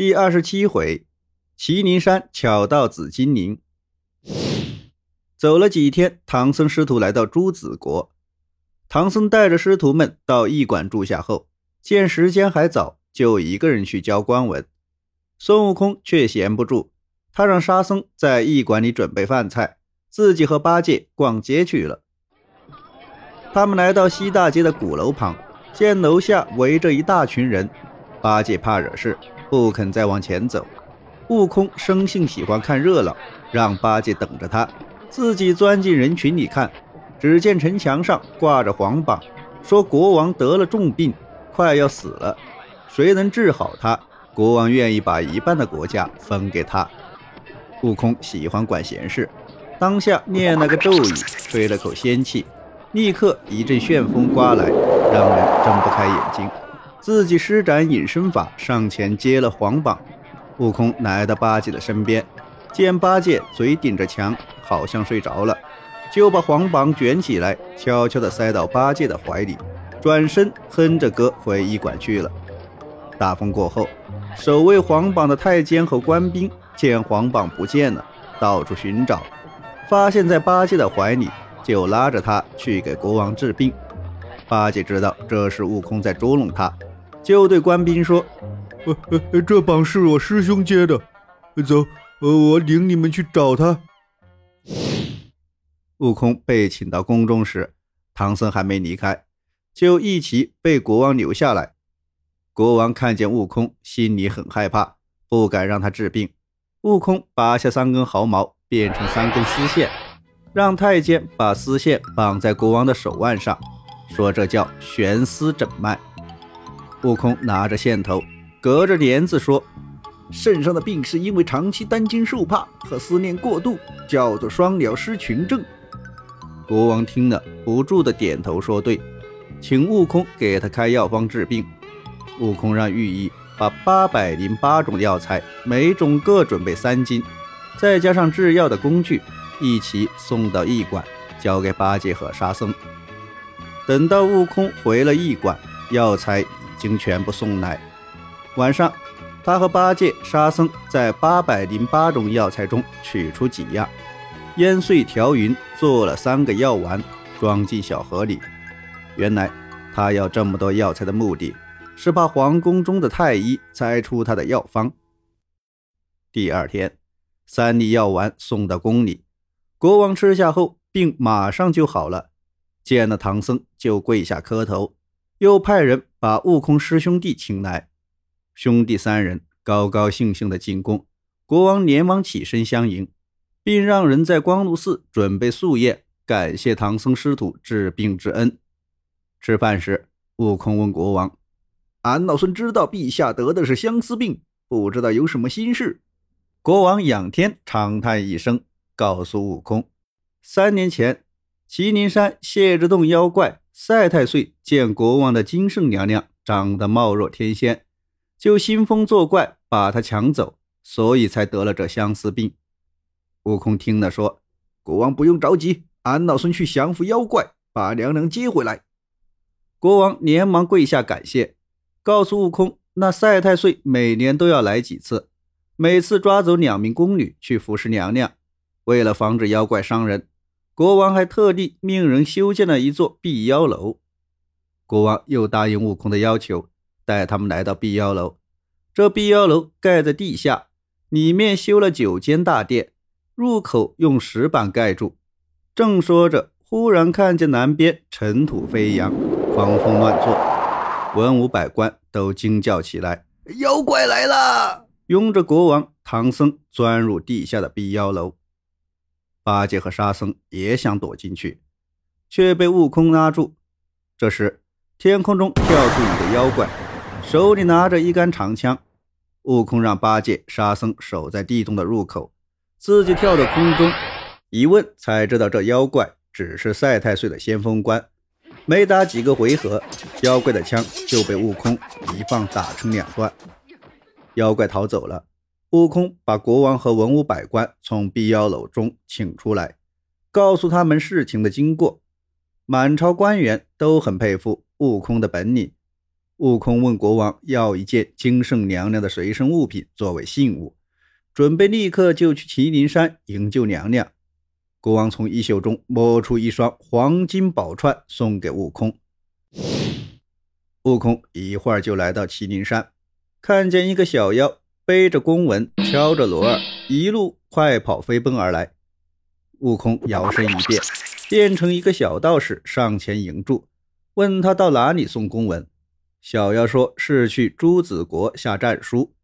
第二十七回，祁宁山巧盗紫金铃。走了几天，唐僧师徒来到朱子国。唐僧带着师徒们到驿馆住下后，见时间还早，就一个人去交官文。孙悟空却闲不住，他让沙僧在驿馆里准备饭菜，自己和八戒逛街去了。他们来到西大街的鼓楼旁，见楼下围着一大群人，八戒怕惹事。不肯再往前走，悟空生性喜欢看热闹，让八戒等着他，自己钻进人群里看。只见城墙上挂着黄榜，说国王得了重病，快要死了，谁能治好他，国王愿意把一半的国家分给他。悟空喜欢管闲事，当下念了个咒语，吹了口仙气，立刻一阵旋风刮来，让人睁不开眼睛。自己施展隐身法，上前接了黄榜。悟空来到八戒的身边，见八戒嘴顶着墙，好像睡着了，就把黄榜卷起来，悄悄地塞到八戒的怀里，转身哼着歌回医馆去了。大风过后，守卫黄榜的太监和官兵见黄榜不见了，到处寻找，发现在八戒的怀里，就拉着他去给国王治病。八戒知道这是悟空在捉弄他。就对官兵说：“呃呃，这榜是我师兄接的，走，我领你们去找他。”悟空被请到宫中时，唐僧还没离开，就一起被国王留下来。国王看见悟空，心里很害怕，不敢让他治病。悟空拔下三根毫毛，变成三根丝线，让太监把丝线绑在国王的手腕上，说这叫悬丝诊脉。悟空拿着线头，隔着帘子说：“圣上的病是因为长期担惊受怕和思念过度，叫做双鸟失群症。”国王听了，不住的点头说：“对。”请悟空给他开药方治病。悟空让御医把八百零八种药材，每种各准备三斤，再加上制药的工具，一起送到驿馆，交给八戒和沙僧。等到悟空回了驿馆，药材。经全部送来。晚上，他和八戒、沙僧在八百零八种药材中取出几样，烟碎调匀，做了三个药丸，装进小盒里。原来，他要这么多药材的目的，是怕皇宫中的太医猜出他的药方。第二天，三粒药丸送到宫里，国王吃下后，病马上就好了。见了唐僧，就跪下磕头。又派人把悟空师兄弟请来，兄弟三人高高兴兴的进宫，国王连忙起身相迎，并让人在光禄寺准备素宴，感谢唐僧师徒治病之恩。吃饭时，悟空问国王：“俺老孙知道陛下得的是相思病，不知道有什么心事？”国王仰天长叹一声，告诉悟空：“三年前，麒麟山谢之洞妖怪。”赛太岁见国王的金圣娘娘长得貌若天仙，就兴风作怪，把她抢走，所以才得了这相思病。悟空听了说：“国王不用着急，俺老孙去降服妖怪，把娘娘接回来。”国王连忙跪下感谢，告诉悟空：“那赛太岁每年都要来几次，每次抓走两名宫女去服侍娘娘，为了防止妖怪伤人。”国王还特地命人修建了一座避妖楼。国王又答应悟空的要求，带他们来到避妖楼。这避妖楼盖在地下，里面修了九间大殿，入口用石板盖住。正说着，忽然看见南边尘土飞扬，狂风乱作，文武百官都惊叫起来：“妖怪来了！”拥着国王、唐僧钻入地下的避妖楼。八戒和沙僧也想躲进去，却被悟空拉住。这时，天空中跳出一个妖怪，手里拿着一杆长枪。悟空让八戒、沙僧守在地洞的入口，自己跳到空中。一问才知道，这妖怪只是赛太岁的先锋官。没打几个回合，妖怪的枪就被悟空一棒打成两段，妖怪逃走了。悟空把国王和文武百官从碧妖楼中请出来，告诉他们事情的经过。满朝官员都很佩服悟空的本领。悟空问国王要一件金圣娘娘的随身物品作为信物，准备立刻就去麒麟山营救娘娘。国王从衣袖中摸出一双黄金宝串送给悟空。悟空一会儿就来到麒麟山，看见一个小妖背着公文，敲着锣儿，一路快跑飞奔而来。悟空摇身一变，变成一个小道士上前迎住，问他到哪里送公文。小妖说是去朱子国下战书。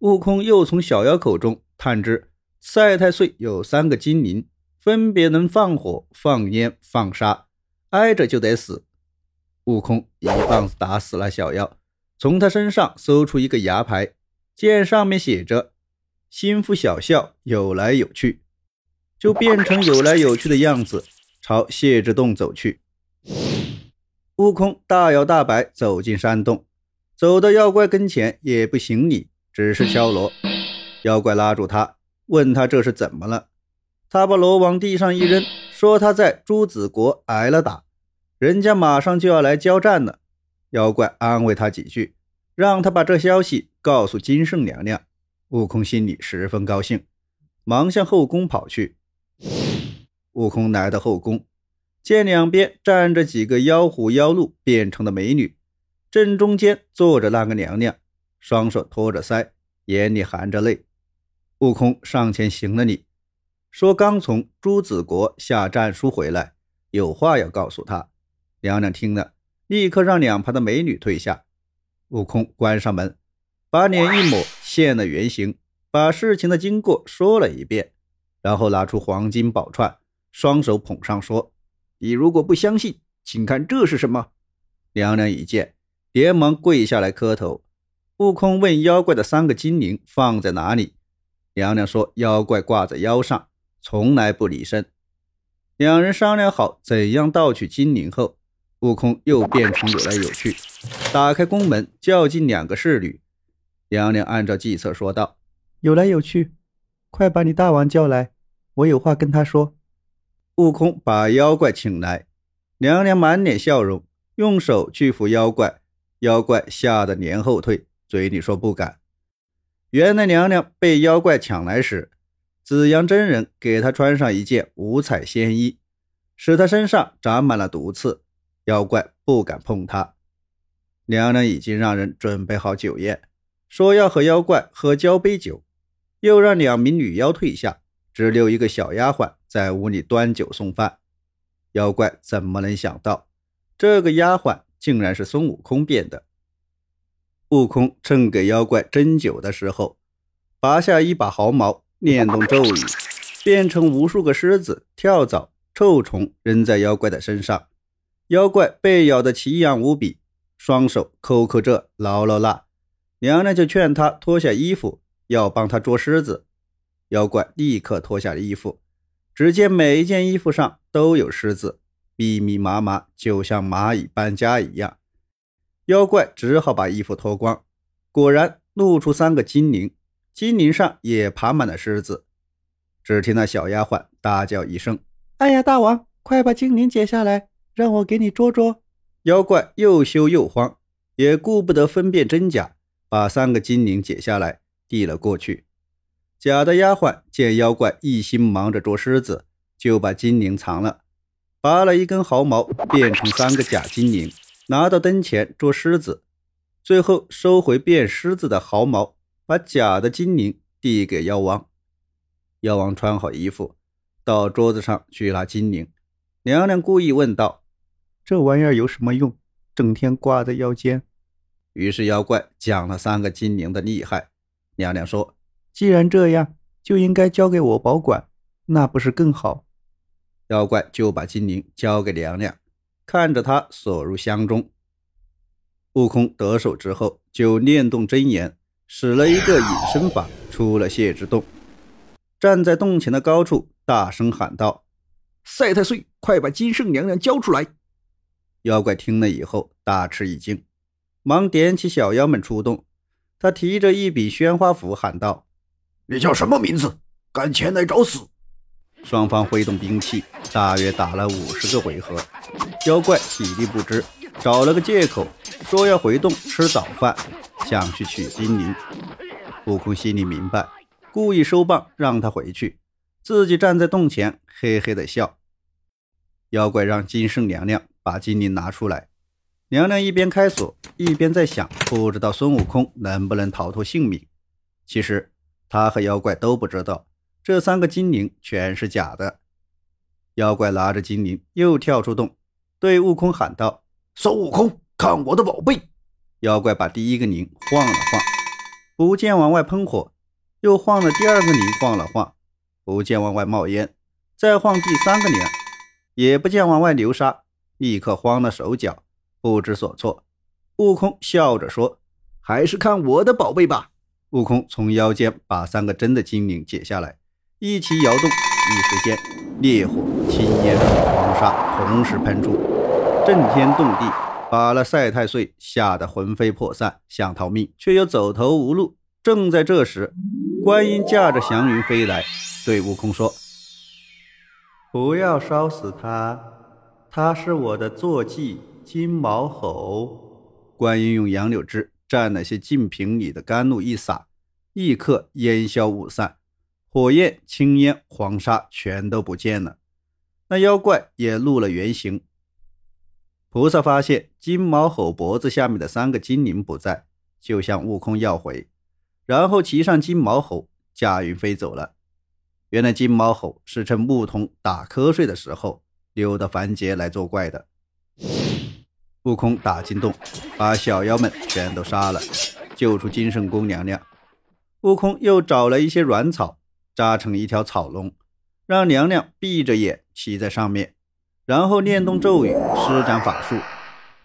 悟空又从小妖口中探知赛太岁有三个精灵，分别能放火、放烟、放沙，挨着就得死。悟空一棒子打死了小妖，从他身上搜出一个牙牌，见上面写着“心腹小笑，有来有去”，就变成有来有去的样子，朝谢之洞走去。悟空大摇大摆走进山洞，走到妖怪跟前也不行礼，只是敲锣。妖怪拉住他，问他这是怎么了。他把锣往地上一扔，说他在朱子国挨了打。人家马上就要来交战了，妖怪安慰他几句，让他把这消息告诉金圣娘娘。悟空心里十分高兴，忙向后宫跑去。悟空来到后宫，见两边站着几个妖狐妖鹿变成的美女，正中间坐着那个娘娘，双手托着腮，眼里含着泪。悟空上前行了礼，说刚从朱子国下战书回来，有话要告诉他。娘娘听了，立刻让两旁的美女退下。悟空关上门，把脸一抹，现了原形，把事情的经过说了一遍，然后拿出黄金宝串，双手捧上，说：“你如果不相信，请看这是什么。”娘娘一见，连忙跪下来磕头。悟空问妖怪的三个金铃放在哪里，娘娘说：“妖怪挂在腰上，从来不离身。”两人商量好怎样盗取金铃后。悟空又变成有来有去，打开宫门，叫进两个侍女。娘娘按照计策说道：“有来有去，快把你大王叫来，我有话跟他说。”悟空把妖怪请来，娘娘满脸笑容，用手去扶妖怪，妖怪吓得连后退，嘴里说不敢。原来娘娘被妖怪抢来时，紫阳真人给她穿上一件五彩仙衣，使她身上长满了毒刺。妖怪不敢碰他。娘娘已经让人准备好酒宴，说要和妖怪喝交杯酒，又让两名女妖退下，只留一个小丫鬟在屋里端酒送饭。妖怪怎么能想到，这个丫鬟竟然是孙悟空变的？悟空正给妖怪斟酒的时候，拔下一把毫毛，念动咒语，变成无数个狮子、跳蚤、臭虫，扔在妖怪的身上。妖怪被咬得奇痒无比，双手抠抠这挠挠那，娘娘就劝他脱下衣服，要帮他捉狮子。妖怪立刻脱下了衣服，只见每一件衣服上都有狮子，密密麻麻，就像蚂蚁搬家一样。妖怪只好把衣服脱光，果然露出三个精灵，精灵上也爬满了狮子。只听那小丫鬟大叫一声：“哎呀，大王，快把精灵解下来！”让我给你捉捉！妖怪又羞又慌，也顾不得分辨真假，把三个金铃解下来递了过去。假的丫鬟见妖怪一心忙着捉狮子，就把金铃藏了，拔了一根毫毛，变成三个假金铃，拿到灯前捉狮子。最后收回变狮子的毫毛，把假的金铃递给妖王。妖王穿好衣服，到桌子上去拿金铃。娘娘故意问道。这玩意儿有什么用？整天挂在腰间。于是妖怪讲了三个精灵的厉害。娘娘说：“既然这样，就应该交给我保管，那不是更好？”妖怪就把精灵交给娘娘，看着她锁入箱中。悟空得手之后，就念动真言，使了一个隐身法，出了谢之洞，站在洞前的高处，大声喊道：“赛太岁，快把金圣娘娘交出来！”妖怪听了以后大吃一惊，忙点起小妖们出动。他提着一笔宣花斧喊道：“你叫什么名字？敢前来找死！”双方挥动兵器，大约打了五十个回合。妖怪体力不支，找了个借口说要回洞吃早饭，想去取金铃。悟空心里明白，故意收棒让他回去，自己站在洞前嘿嘿的笑。妖怪让金圣娘娘把金铃拿出来，娘娘一边开锁，一边在想，不知道孙悟空能不能逃脱性命。其实他和妖怪都不知道，这三个金铃全是假的。妖怪拿着金铃又跳出洞，对悟空喊道：“孙悟空，看我的宝贝！”妖怪把第一个铃晃了晃，不见往外喷火；又晃了第二个铃，晃了晃，不见往外冒烟；再晃第三个铃，也不见往外流沙，立刻慌了手脚，不知所措。悟空笑着说：“还是看我的宝贝吧。”悟空从腰间把三个真的金铃解下来，一起摇动，一时间烈火、青烟、黄沙同时喷出，震天动地，把那赛太岁吓得魂飞魄散，想逃命却又走投无路。正在这时，观音驾着祥云飞来，对悟空说：“不要烧死他，他是我的坐骑金毛猴。”观音用杨柳枝。蘸了些净瓶里的甘露一撒，立刻烟消雾散，火焰、青烟、黄沙全都不见了。那妖怪也露了原形。菩萨发现金毛猴脖子下面的三个金铃不在，就向悟空要回，然后骑上金毛猴，驾云飞走了。原来金毛猴是趁牧童打瞌睡的时候溜到凡间来作怪的。悟空打进洞，把小妖们全都杀了，救出金圣宫娘娘。悟空又找了一些软草，扎成一条草龙，让娘娘闭着眼骑在上面，然后念动咒语，施展法术，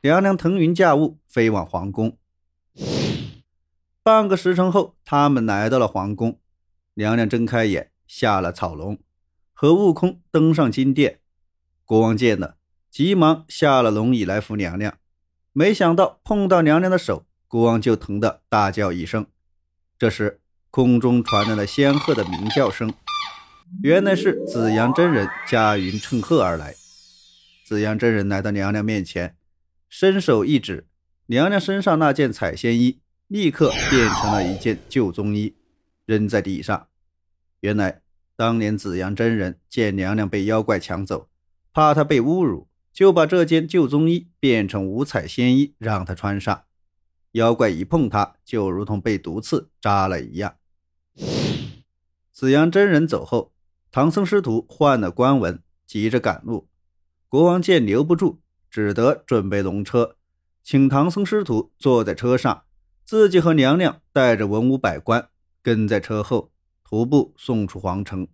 娘娘腾云驾雾飞往皇宫。半个时辰后，他们来到了皇宫。娘娘睁开眼，下了草龙，和悟空登上金殿。国王见了。急忙下了龙椅来扶娘娘，没想到碰到娘娘的手，国王就疼得大叫一声。这时空中传来了仙鹤的鸣叫声，原来是紫阳真人驾云乘鹤而来。紫阳真人来到娘娘面前，伸手一指，娘娘身上那件彩仙衣立刻变成了一件旧宗衣，扔在地上。原来当年紫阳真人见娘娘被妖怪抢走，怕他被侮辱。就把这件旧宗衣变成五彩仙衣，让他穿上。妖怪一碰他，就如同被毒刺扎了一样。紫阳真人走后，唐僧师徒换了官文，急着赶路。国王见留不住，只得准备龙车，请唐僧师徒坐在车上，自己和娘娘带着文武百官跟在车后，徒步送出皇城。